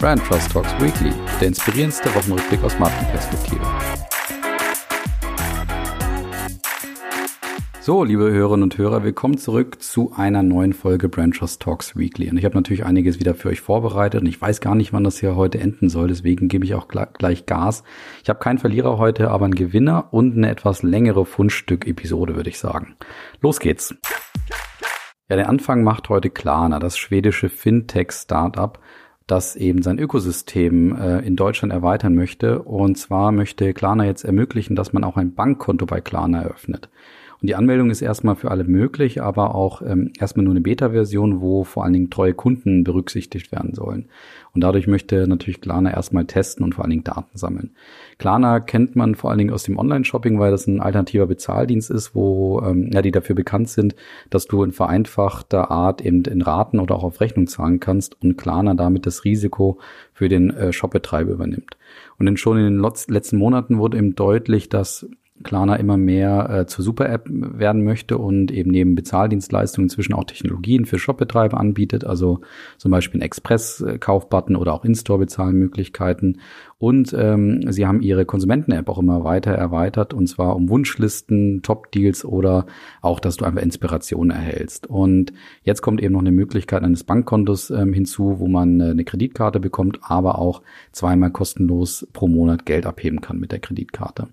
Brand Trust Talks Weekly, der inspirierendste Wochenrückblick aus Markenperspektive. So, liebe Hörerinnen und Hörer, willkommen zurück zu einer neuen Folge Brand Trust Talks Weekly. Und ich habe natürlich einiges wieder für euch vorbereitet und ich weiß gar nicht, wann das hier heute enden soll, deswegen gebe ich auch gleich Gas. Ich habe keinen Verlierer heute, aber einen Gewinner und eine etwas längere Fundstück-Episode, würde ich sagen. Los geht's. Ja, den Anfang macht heute Klarna, das schwedische Fintech-Startup, das eben sein Ökosystem äh, in Deutschland erweitern möchte. Und zwar möchte Klarna jetzt ermöglichen, dass man auch ein Bankkonto bei Klarna eröffnet. Und die Anmeldung ist erstmal für alle möglich, aber auch ähm, erstmal nur eine Beta-Version, wo vor allen Dingen treue Kunden berücksichtigt werden sollen. Und dadurch möchte natürlich Klarna erstmal testen und vor allen Dingen Daten sammeln. Klarna kennt man vor allen Dingen aus dem Online-Shopping, weil das ein alternativer Bezahldienst ist, wo ähm, ja die dafür bekannt sind, dass du in vereinfachter Art eben in Raten oder auch auf Rechnung zahlen kannst und Klarna damit das Risiko für den äh, Shopbetreiber übernimmt. Und dann schon in den letzten Monaten wurde eben deutlich, dass Klarna immer mehr äh, zur Super-App werden möchte und eben neben Bezahldienstleistungen inzwischen auch Technologien für Shopbetreiber anbietet, also zum Beispiel ein Express-Kaufbutton oder auch In-Store-Bezahlmöglichkeiten. Und ähm, sie haben ihre Konsumenten-App auch immer weiter erweitert und zwar um Wunschlisten, Top-Deals oder auch, dass du einfach Inspiration erhältst. Und jetzt kommt eben noch eine Möglichkeit eines Bankkontos ähm, hinzu, wo man äh, eine Kreditkarte bekommt, aber auch zweimal kostenlos pro Monat Geld abheben kann mit der Kreditkarte.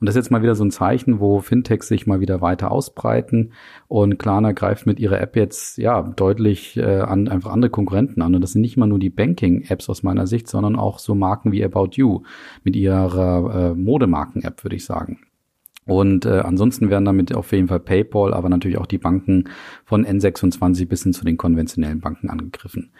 Und das ist jetzt mal wieder so ein Zeichen, wo Fintechs sich mal wieder weiter ausbreiten und Klarna greift mit ihrer App jetzt ja deutlich äh, an einfach andere Konkurrenten an. Und das sind nicht mal nur die Banking-Apps aus meiner Sicht, sondern auch so Marken wie About You mit ihrer äh, Modemarken-App, würde ich sagen. Und äh, ansonsten werden damit auf jeden Fall PayPal, aber natürlich auch die Banken von N26 bis hin zu den konventionellen Banken angegriffen.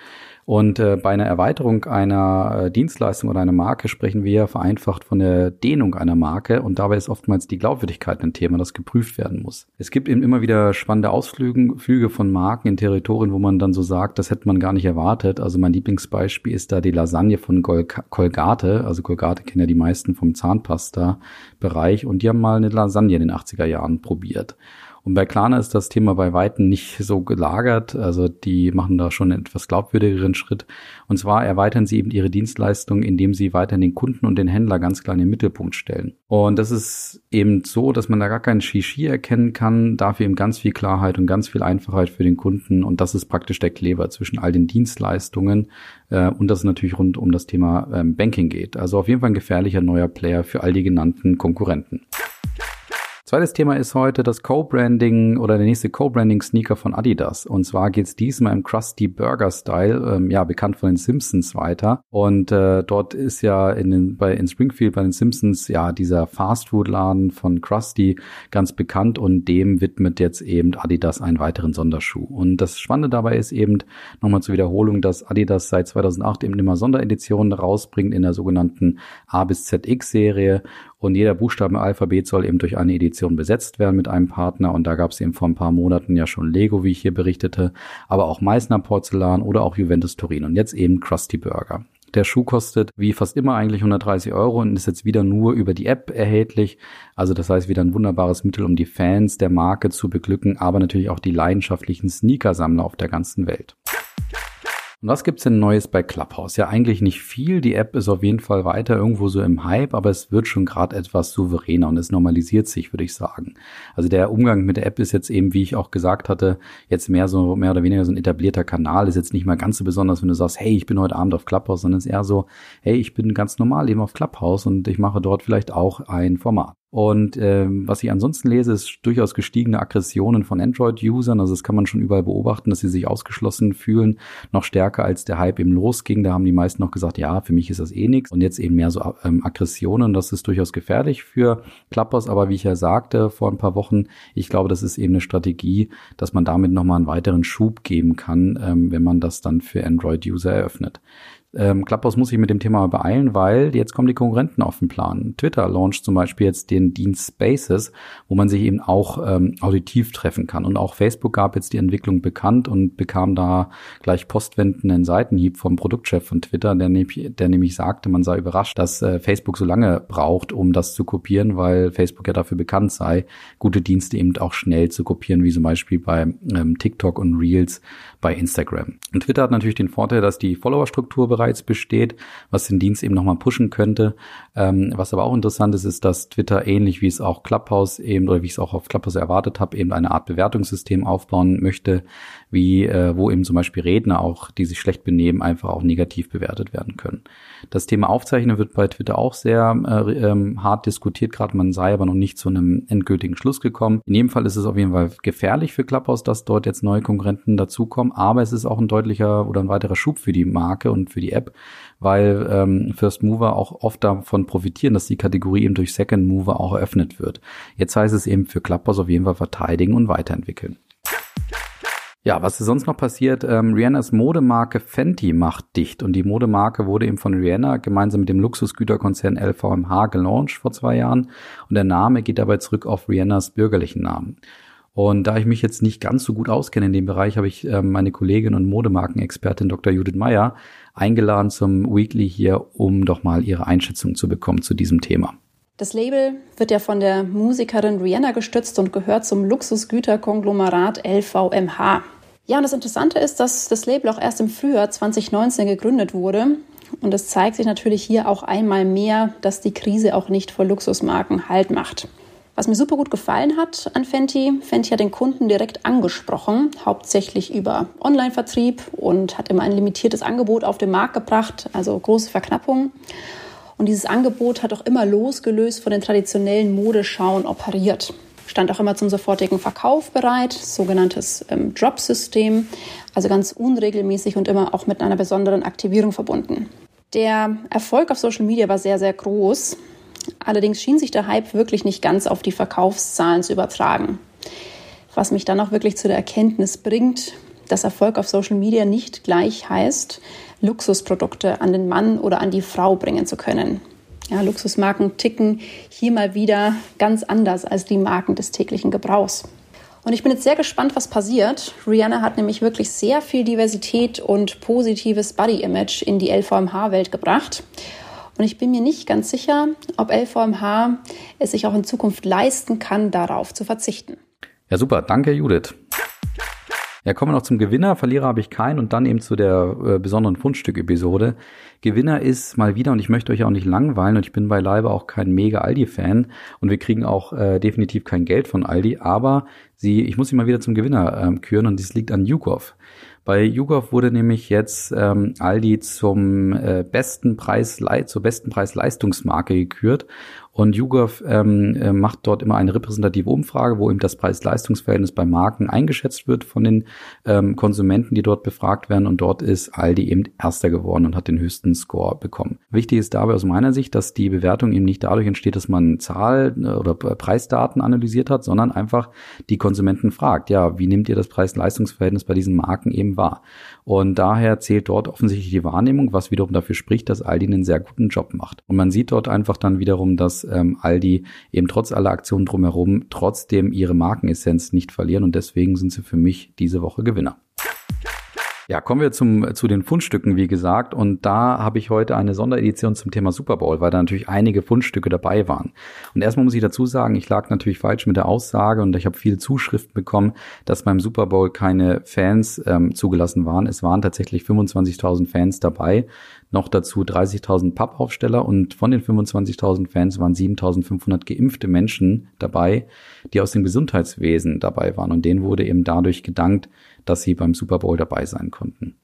Und äh, bei einer Erweiterung einer äh, Dienstleistung oder einer Marke sprechen wir vereinfacht von der Dehnung einer Marke und dabei ist oftmals die Glaubwürdigkeit ein Thema, das geprüft werden muss. Es gibt eben immer wieder spannende Ausflüge Flüge von Marken in Territorien, wo man dann so sagt, das hätte man gar nicht erwartet. Also mein Lieblingsbeispiel ist da die Lasagne von Colgate. Also Colgate kennen ja die meisten vom Zahnpasta-Bereich und die haben mal eine Lasagne in den 80er Jahren probiert. Und bei Klarna ist das Thema bei Weitem nicht so gelagert. Also die machen da schon einen etwas glaubwürdigeren Schritt. Und zwar erweitern sie eben ihre Dienstleistung, indem sie weiterhin den Kunden und den Händler ganz klar in den Mittelpunkt stellen. Und das ist eben so, dass man da gar keinen Shishi erkennen kann, dafür eben ganz viel Klarheit und ganz viel Einfachheit für den Kunden. Und das ist praktisch der Kleber zwischen all den Dienstleistungen äh, und das natürlich rund um das Thema ähm, Banking geht. Also auf jeden Fall ein gefährlicher neuer Player für all die genannten Konkurrenten. Zweites Thema ist heute das Co-Branding oder der nächste Co-Branding-Sneaker von Adidas. Und zwar geht's diesmal im Krusty Burger Style, ähm, ja, bekannt von den Simpsons weiter. Und äh, dort ist ja in, den, bei, in Springfield bei den Simpsons ja dieser Fastfood-Laden von Krusty ganz bekannt und dem widmet jetzt eben Adidas einen weiteren Sonderschuh. Und das Spannende dabei ist eben, nochmal zur Wiederholung, dass Adidas seit 2008 eben immer Sondereditionen rausbringt in der sogenannten A bis ZX-Serie und jeder Buchstabe im Alphabet soll eben durch eine Edition besetzt werden mit einem Partner. Und da gab es eben vor ein paar Monaten ja schon Lego, wie ich hier berichtete, aber auch Meißner Porzellan oder auch Juventus Turin und jetzt eben Krusty Burger. Der Schuh kostet wie fast immer eigentlich 130 Euro und ist jetzt wieder nur über die App erhältlich. Also das heißt wieder ein wunderbares Mittel, um die Fans der Marke zu beglücken, aber natürlich auch die leidenschaftlichen Sneakersammler auf der ganzen Welt. Und was gibt's denn Neues bei Clubhouse? Ja, eigentlich nicht viel. Die App ist auf jeden Fall weiter irgendwo so im Hype, aber es wird schon gerade etwas souveräner und es normalisiert sich, würde ich sagen. Also der Umgang mit der App ist jetzt eben, wie ich auch gesagt hatte, jetzt mehr so mehr oder weniger so ein etablierter Kanal. Ist jetzt nicht mal ganz so besonders, wenn du sagst, hey, ich bin heute Abend auf Clubhouse, sondern es ist eher so, hey, ich bin ganz normal eben auf Clubhouse und ich mache dort vielleicht auch ein Format. Und ähm, was ich ansonsten lese, ist durchaus gestiegene Aggressionen von Android-Usern. Also das kann man schon überall beobachten, dass sie sich ausgeschlossen fühlen, noch stärker als der Hype eben losging. Da haben die meisten noch gesagt, ja, für mich ist das eh nichts. Und jetzt eben mehr so ähm, Aggressionen. Das ist durchaus gefährlich für Klappers. Aber wie ich ja sagte vor ein paar Wochen, ich glaube, das ist eben eine Strategie, dass man damit nochmal einen weiteren Schub geben kann, ähm, wenn man das dann für Android-User eröffnet. Ähm, Clubhouse muss sich mit dem Thema beeilen, weil jetzt kommen die Konkurrenten auf den Plan. Twitter launcht zum Beispiel jetzt den Dienst Spaces, wo man sich eben auch ähm, auditiv treffen kann. Und auch Facebook gab jetzt die Entwicklung bekannt und bekam da gleich postwendenden Seitenhieb vom Produktchef von Twitter, der, ne der nämlich sagte, man sei überrascht, dass äh, Facebook so lange braucht, um das zu kopieren, weil Facebook ja dafür bekannt sei, gute Dienste eben auch schnell zu kopieren, wie zum Beispiel bei ähm, TikTok und Reels bei Instagram. Und Twitter hat natürlich den Vorteil, dass die Followerstruktur bereits besteht, was den Dienst eben nochmal pushen könnte. Ähm, was aber auch interessant ist, ist, dass Twitter ähnlich wie es auch Clubhouse eben oder wie ich es auch auf Clubhouse erwartet habe, eben eine Art Bewertungssystem aufbauen möchte, wie äh, wo eben zum Beispiel Redner auch, die sich schlecht benehmen, einfach auch negativ bewertet werden können. Das Thema Aufzeichnen wird bei Twitter auch sehr äh, ähm, hart diskutiert, gerade man sei aber noch nicht zu einem endgültigen Schluss gekommen. In jedem Fall ist es auf jeden Fall gefährlich für Clubhouse, dass dort jetzt neue Konkurrenten dazukommen, aber es ist auch ein deutlicher oder ein weiterer Schub für die Marke und für die App, weil ähm, First Mover auch oft davon profitieren, dass die Kategorie eben durch Second Mover auch eröffnet wird. Jetzt heißt es eben für Clubhouse auf jeden Fall verteidigen und weiterentwickeln. Ja, was ist sonst noch passiert? Ähm, Rihannas Modemarke Fenty macht dicht und die Modemarke wurde eben von Rihanna gemeinsam mit dem Luxusgüterkonzern LVMH gelauncht vor zwei Jahren und der Name geht dabei zurück auf Rihannas bürgerlichen Namen. Und da ich mich jetzt nicht ganz so gut auskenne in dem Bereich, habe ich äh, meine Kollegin und Modemarkenexpertin Dr. Judith Meyer eingeladen zum Weekly hier, um doch mal ihre Einschätzung zu bekommen zu diesem Thema. Das Label wird ja von der Musikerin Rihanna gestützt und gehört zum Luxusgüterkonglomerat LVMH. Ja, und das Interessante ist, dass das Label auch erst im Frühjahr 2019 gegründet wurde. Und es zeigt sich natürlich hier auch einmal mehr, dass die Krise auch nicht vor Luxusmarken Halt macht. Was mir super gut gefallen hat an Fenty, Fenty hat den Kunden direkt angesprochen, hauptsächlich über Online-Vertrieb und hat immer ein limitiertes Angebot auf den Markt gebracht, also große Verknappung. Und dieses Angebot hat auch immer losgelöst von den traditionellen Modeschauen operiert. Stand auch immer zum sofortigen Verkauf bereit, sogenanntes ähm, Drop-System, also ganz unregelmäßig und immer auch mit einer besonderen Aktivierung verbunden. Der Erfolg auf Social Media war sehr, sehr groß. Allerdings schien sich der Hype wirklich nicht ganz auf die Verkaufszahlen zu übertragen. Was mich dann auch wirklich zu der Erkenntnis bringt, dass Erfolg auf Social Media nicht gleich heißt, Luxusprodukte an den Mann oder an die Frau bringen zu können. Ja, Luxusmarken ticken hier mal wieder ganz anders als die Marken des täglichen Gebrauchs. Und ich bin jetzt sehr gespannt, was passiert. Rihanna hat nämlich wirklich sehr viel Diversität und positives Body-Image in die LVMH-Welt gebracht. Und ich bin mir nicht ganz sicher, ob LVMH es sich auch in Zukunft leisten kann, darauf zu verzichten. Ja, super. Danke, Judith. Ja, kommen wir noch zum Gewinner. Verlierer habe ich keinen und dann eben zu der äh, besonderen Fundstück-Episode. Gewinner ist mal wieder, und ich möchte euch auch nicht langweilen, und ich bin beileibe auch kein mega Aldi-Fan und wir kriegen auch äh, definitiv kein Geld von Aldi, aber sie, ich muss sie mal wieder zum Gewinner ähm, küren und dies liegt an Jukov. Bei YouGov wurde nämlich jetzt ähm, Aldi zum äh, besten Preis, zur besten Preis-Leistungsmarke gekürt und YouGov ähm, äh, macht dort immer eine repräsentative Umfrage, wo eben das Preis-Leistungs-Verhältnis bei Marken eingeschätzt wird von den ähm, Konsumenten, die dort befragt werden. Und dort ist Aldi eben Erster geworden und hat den höchsten Score bekommen. Wichtig ist dabei aus meiner Sicht, dass die Bewertung eben nicht dadurch entsteht, dass man Zahl- äh, oder Preisdaten analysiert hat, sondern einfach die Konsumenten fragt, ja, wie nehmt ihr das Preis-Leistungs-Verhältnis bei diesen Marken eben wahr? Und daher zählt dort offensichtlich die Wahrnehmung, was wiederum dafür spricht, dass Aldi einen sehr guten Job macht. Und man sieht dort einfach dann wiederum, dass ähm, Aldi eben trotz aller Aktionen drumherum trotzdem ihre Markenessenz nicht verlieren und deswegen sind sie für mich diese Woche Gewinner. Ja, kommen wir zum, zu den Fundstücken, wie gesagt. Und da habe ich heute eine Sonderedition zum Thema Super Bowl, weil da natürlich einige Fundstücke dabei waren. Und erstmal muss ich dazu sagen, ich lag natürlich falsch mit der Aussage und ich habe viele Zuschriften bekommen, dass beim Super Bowl keine Fans ähm, zugelassen waren. Es waren tatsächlich 25.000 Fans dabei noch dazu 30.000 Pappaufsteller und von den 25.000 Fans waren 7.500 geimpfte Menschen dabei, die aus dem Gesundheitswesen dabei waren und denen wurde eben dadurch gedankt, dass sie beim Super Bowl dabei sein konnten.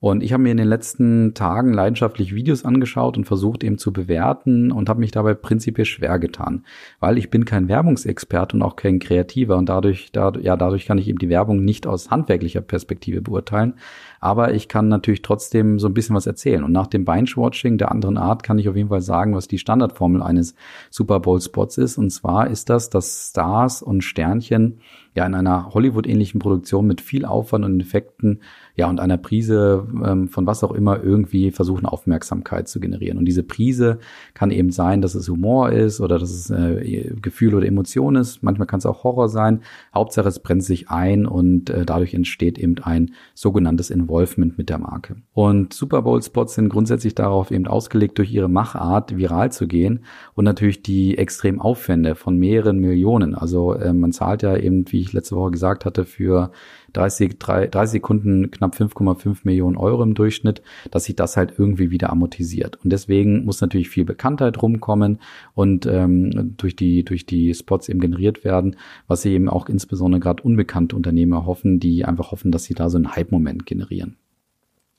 Und ich habe mir in den letzten Tagen leidenschaftlich Videos angeschaut und versucht eben zu bewerten und habe mich dabei prinzipiell schwer getan, weil ich bin kein Werbungsexperte und auch kein Kreativer und dadurch, da, ja, dadurch kann ich eben die Werbung nicht aus handwerklicher Perspektive beurteilen. Aber ich kann natürlich trotzdem so ein bisschen was erzählen. Und nach dem Binge-Watching der anderen Art kann ich auf jeden Fall sagen, was die Standardformel eines Super Bowl-Spots ist. Und zwar ist das, dass Stars und Sternchen ja in einer Hollywood-ähnlichen Produktion mit viel Aufwand und Effekten ja, und einer Prise ähm, von was auch immer irgendwie versuchen, Aufmerksamkeit zu generieren. Und diese Prise kann eben sein, dass es Humor ist oder dass es äh, Gefühl oder Emotion ist. Manchmal kann es auch Horror sein. Hauptsache, es brennt sich ein und äh, dadurch entsteht eben ein sogenanntes Involvement mit der Marke. Und Super Bowl-Spots sind grundsätzlich darauf eben ausgelegt, durch ihre Machart viral zu gehen und natürlich die extrem Aufwände von mehreren Millionen. Also äh, man zahlt ja eben, wie ich letzte Woche gesagt hatte, für 30, 30 Sekunden knapp 5,5 Millionen Euro im Durchschnitt, dass sich das halt irgendwie wieder amortisiert. Und deswegen muss natürlich viel Bekanntheit rumkommen und ähm, durch die durch die Spots eben generiert werden, was sie eben auch insbesondere gerade unbekannte Unternehmer hoffen, die einfach hoffen, dass sie da so einen Hype-Moment generieren.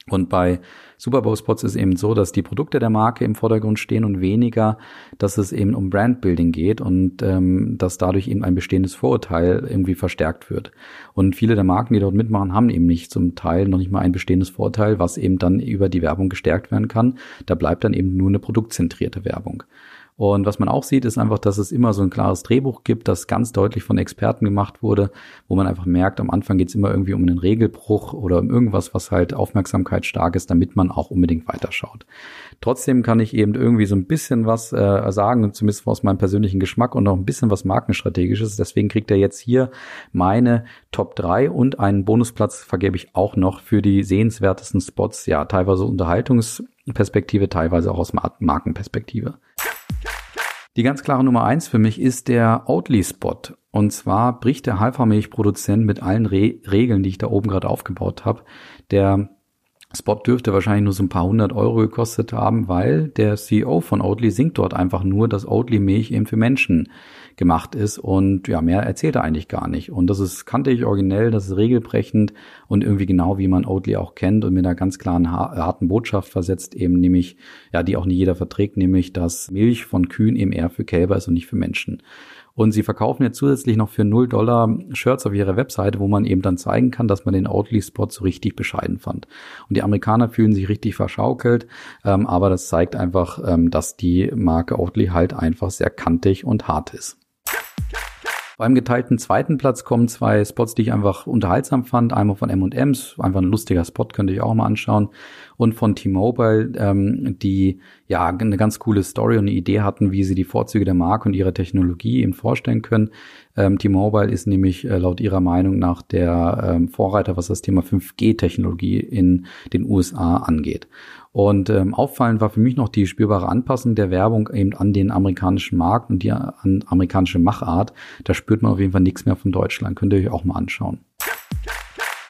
Und bei Super Bowl Spots ist eben so, dass die Produkte der Marke im Vordergrund stehen und weniger, dass es eben um Brandbuilding geht und ähm, dass dadurch eben ein bestehendes Vorurteil irgendwie verstärkt wird. Und viele der Marken, die dort mitmachen, haben eben nicht zum Teil noch nicht mal ein bestehendes Vorurteil, was eben dann über die Werbung gestärkt werden kann. Da bleibt dann eben nur eine produktzentrierte Werbung. Und was man auch sieht, ist einfach, dass es immer so ein klares Drehbuch gibt, das ganz deutlich von Experten gemacht wurde, wo man einfach merkt, am Anfang geht es immer irgendwie um einen Regelbruch oder um irgendwas, was halt Aufmerksamkeit stark ist, damit man auch unbedingt weiterschaut. Trotzdem kann ich eben irgendwie so ein bisschen was äh, sagen, zumindest aus meinem persönlichen Geschmack und noch ein bisschen was markenstrategisches. Deswegen kriegt er jetzt hier meine Top 3 und einen Bonusplatz vergebe ich auch noch für die sehenswertesten Spots, ja, teilweise Unterhaltungsperspektive, teilweise auch aus Markenperspektive. Die ganz klare Nummer eins für mich ist der Oatly-Spot. Und zwar bricht der Hafermilchproduzent mit allen Re Regeln, die ich da oben gerade aufgebaut habe. Der Spot dürfte wahrscheinlich nur so ein paar hundert Euro gekostet haben, weil der CEO von Oatly singt dort einfach nur, dass Oatly Milch eben für Menschen gemacht ist und ja, mehr erzählt er eigentlich gar nicht. Und das ist kantig originell, das ist regelbrechend und irgendwie genau wie man Oatly auch kennt und mit einer ganz klaren harten Botschaft versetzt eben nämlich, ja, die auch nicht jeder verträgt, nämlich, dass Milch von Kühen eben eher für Kälber ist und nicht für Menschen. Und sie verkaufen jetzt zusätzlich noch für 0 Dollar Shirts auf ihrer Webseite, wo man eben dann zeigen kann, dass man den Oatly-Spot so richtig bescheiden fand. Und die Amerikaner fühlen sich richtig verschaukelt, ähm, aber das zeigt einfach, ähm, dass die Marke Oatly halt einfach sehr kantig und hart ist. Beim geteilten zweiten Platz kommen zwei Spots, die ich einfach unterhaltsam fand. Einmal von M&M's, einfach ein lustiger Spot, könnt ihr euch auch mal anschauen. Und von T-Mobile, ähm, die ja eine ganz coole Story und eine Idee hatten, wie sie die Vorzüge der Marke und ihrer Technologie eben vorstellen können. Ähm, T-Mobile ist nämlich äh, laut ihrer Meinung nach der ähm, Vorreiter, was das Thema 5G-Technologie in den USA angeht. Und ähm, auffallend war für mich noch die spürbare Anpassung der Werbung eben an den amerikanischen Markt und die an amerikanische Machart. Da spürt man auf jeden Fall nichts mehr von Deutschland. Könnt ihr euch auch mal anschauen.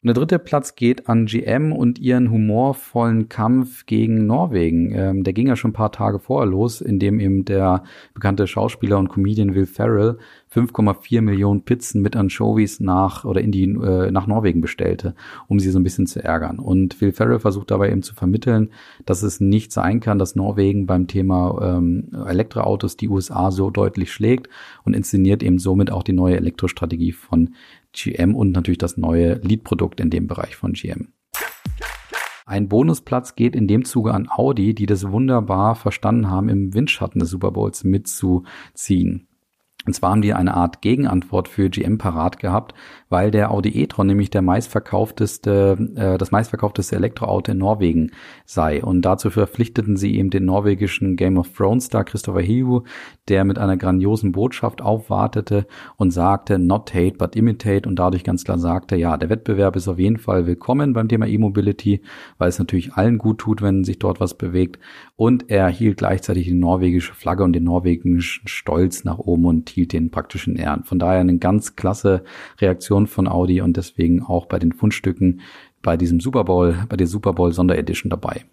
Und der dritte Platz geht an GM und ihren humorvollen Kampf gegen Norwegen. Ähm, der ging ja schon ein paar Tage vorher los, in dem eben der bekannte Schauspieler und Comedian Will Ferrell 5,4 Millionen Pizzen mit Anchovies nach oder in die äh, nach Norwegen bestellte, um sie so ein bisschen zu ärgern. Und Will Ferrell versucht dabei eben zu vermitteln, dass es nicht sein kann, dass Norwegen beim Thema ähm, Elektroautos die USA so deutlich schlägt und inszeniert eben somit auch die neue Elektrostrategie von GM und natürlich das neue Lead-Produkt in dem Bereich von GM. Ein Bonusplatz geht in dem Zuge an Audi, die das wunderbar verstanden haben, im Windschatten des Super Bowls mitzuziehen. Und zwar haben die eine Art Gegenantwort für GM parat gehabt, weil der Audi e-tron nämlich der meistverkaufteste, äh, das meistverkaufteste Elektroauto in Norwegen sei. Und dazu verpflichteten sie eben den norwegischen Game of Thrones Star Christopher Hiu, der mit einer grandiosen Botschaft aufwartete und sagte, not hate, but imitate und dadurch ganz klar sagte, ja, der Wettbewerb ist auf jeden Fall willkommen beim Thema E-Mobility, weil es natürlich allen gut tut, wenn sich dort was bewegt. Und er hielt gleichzeitig die norwegische Flagge und den norwegischen Stolz nach oben und hielt den praktisch in Ehren. Von daher eine ganz klasse Reaktion von Audi und deswegen auch bei den Fundstücken bei diesem Super Bowl, bei der Super Bowl Sonderedition dabei.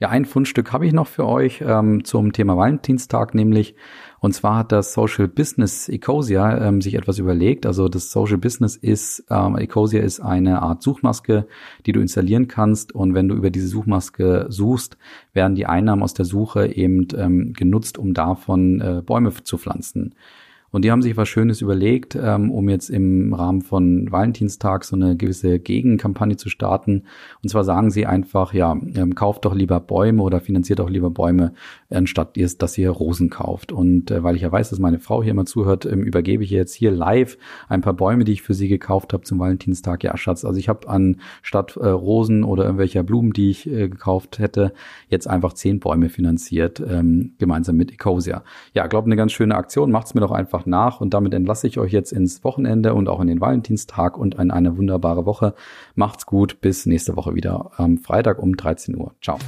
Ja, ein Fundstück habe ich noch für euch ähm, zum Thema Valentinstag, nämlich und zwar hat das Social Business Ecosia ähm, sich etwas überlegt. Also das Social Business ist, ähm, Ecosia ist eine Art Suchmaske, die du installieren kannst. Und wenn du über diese Suchmaske suchst, werden die Einnahmen aus der Suche eben ähm, genutzt, um davon äh, Bäume zu pflanzen. Und die haben sich was Schönes überlegt, ähm, um jetzt im Rahmen von Valentinstag so eine gewisse Gegenkampagne zu starten. Und zwar sagen sie einfach, ja, ähm, kauft doch lieber Bäume oder finanziert doch lieber Bäume, anstatt ihr, dass ihr Rosen kauft. Und äh, weil ich ja weiß, dass meine Frau hier immer zuhört, ähm, übergebe ich jetzt hier live ein paar Bäume, die ich für sie gekauft habe zum Valentinstag. Ja, Schatz, also ich habe an statt äh, Rosen oder irgendwelcher Blumen, die ich äh, gekauft hätte, jetzt einfach zehn Bäume finanziert, ähm, gemeinsam mit Ecosia. Ja, glaube eine ganz schöne Aktion. Macht's mir doch einfach einfach nach und damit entlasse ich euch jetzt ins Wochenende und auch in den Valentinstag und in eine wunderbare Woche. Macht's gut, bis nächste Woche wieder am Freitag um 13 Uhr. Ciao.